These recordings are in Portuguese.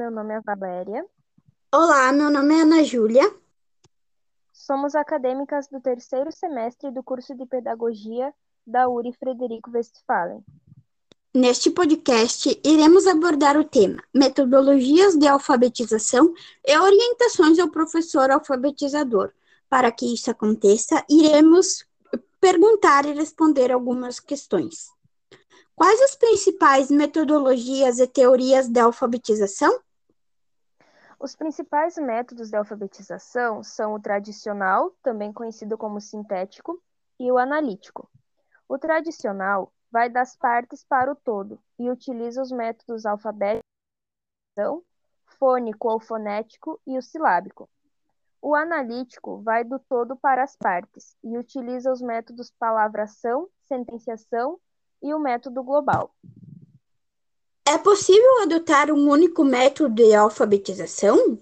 Meu nome é Valéria. Olá, meu nome é Ana Júlia. Somos acadêmicas do terceiro semestre do curso de Pedagogia da URI Frederico Westphalen. Neste podcast, iremos abordar o tema Metodologias de alfabetização e orientações ao professor alfabetizador. Para que isso aconteça, iremos perguntar e responder algumas questões. Quais as principais metodologias e teorias de alfabetização? Os principais métodos de alfabetização são o tradicional, também conhecido como sintético, e o analítico. O tradicional vai das partes para o todo e utiliza os métodos alfabético, fônico ou fonético e o silábico. O analítico vai do todo para as partes e utiliza os métodos palavração, sentenciação e o método global. É possível adotar um único método de alfabetização?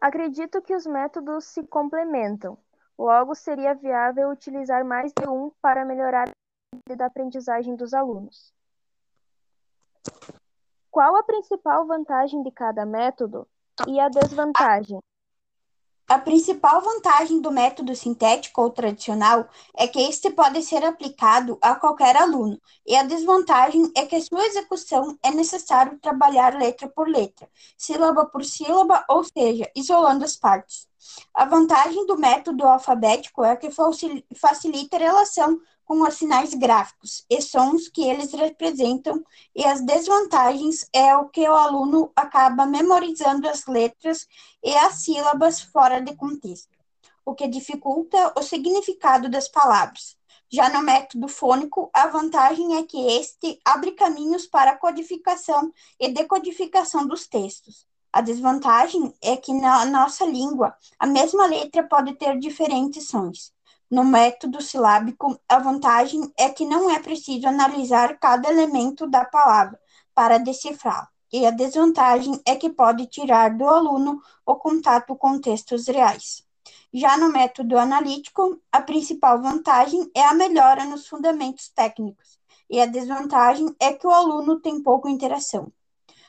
Acredito que os métodos se complementam. Logo, seria viável utilizar mais de um para melhorar da aprendizagem dos alunos. Qual a principal vantagem de cada método e a desvantagem? A principal vantagem do método sintético ou tradicional é que este pode ser aplicado a qualquer aluno, e a desvantagem é que sua execução é necessário trabalhar letra por letra, sílaba por sílaba, ou seja, isolando as partes. A vantagem do método alfabético é que facilita a relação com os sinais gráficos e sons que eles representam, e as desvantagens é o que o aluno acaba memorizando as letras e as sílabas fora de contexto, o que dificulta o significado das palavras. Já no método fônico, a vantagem é que este abre caminhos para a codificação e decodificação dos textos. A desvantagem é que na nossa língua, a mesma letra pode ter diferentes sons. No método silábico, a vantagem é que não é preciso analisar cada elemento da palavra para decifrá-la, e a desvantagem é que pode tirar do aluno o contato com textos reais. Já no método analítico, a principal vantagem é a melhora nos fundamentos técnicos, e a desvantagem é que o aluno tem pouca interação.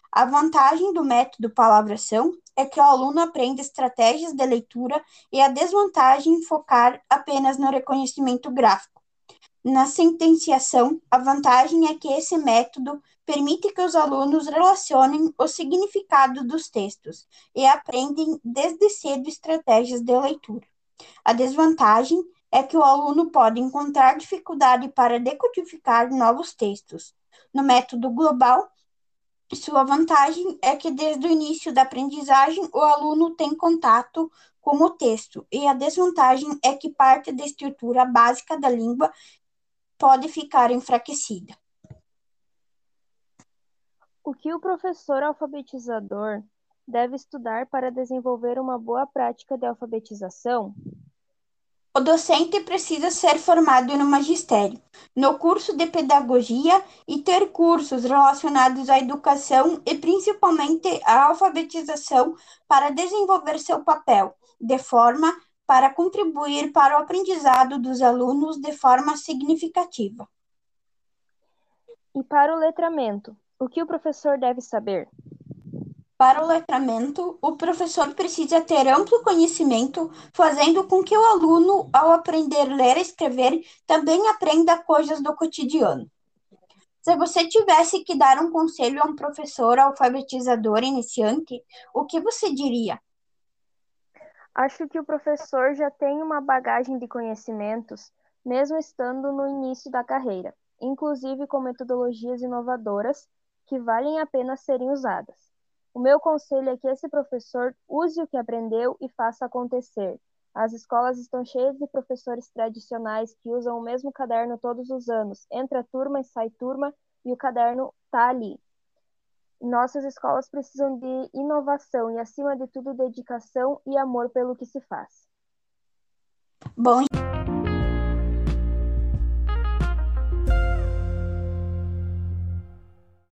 A vantagem do método palavração é que o aluno aprende estratégias de leitura e a desvantagem em focar apenas no reconhecimento gráfico. Na sentenciação, a vantagem é que esse método permite que os alunos relacionem o significado dos textos e aprendem desde cedo estratégias de leitura. A desvantagem é que o aluno pode encontrar dificuldade para decodificar novos textos. No método global, sua vantagem é que desde o início da aprendizagem o aluno tem contato com o texto, e a desvantagem é que parte da estrutura básica da língua pode ficar enfraquecida. O que o professor alfabetizador deve estudar para desenvolver uma boa prática de alfabetização? O docente precisa ser formado no magistério, no curso de pedagogia e ter cursos relacionados à educação e principalmente à alfabetização para desenvolver seu papel, de forma para contribuir para o aprendizado dos alunos de forma significativa. E para o letramento, o que o professor deve saber? Para o letramento, o professor precisa ter amplo conhecimento, fazendo com que o aluno, ao aprender a ler e escrever, também aprenda coisas do cotidiano. Se você tivesse que dar um conselho a um professor alfabetizador iniciante, o que você diria? Acho que o professor já tem uma bagagem de conhecimentos, mesmo estando no início da carreira, inclusive com metodologias inovadoras que valem a pena serem usadas. O meu conselho é que esse professor use o que aprendeu e faça acontecer. As escolas estão cheias de professores tradicionais que usam o mesmo caderno todos os anos. Entra turma e sai turma e o caderno está ali. Nossas escolas precisam de inovação e, acima de tudo, dedicação e amor pelo que se faz. Bom.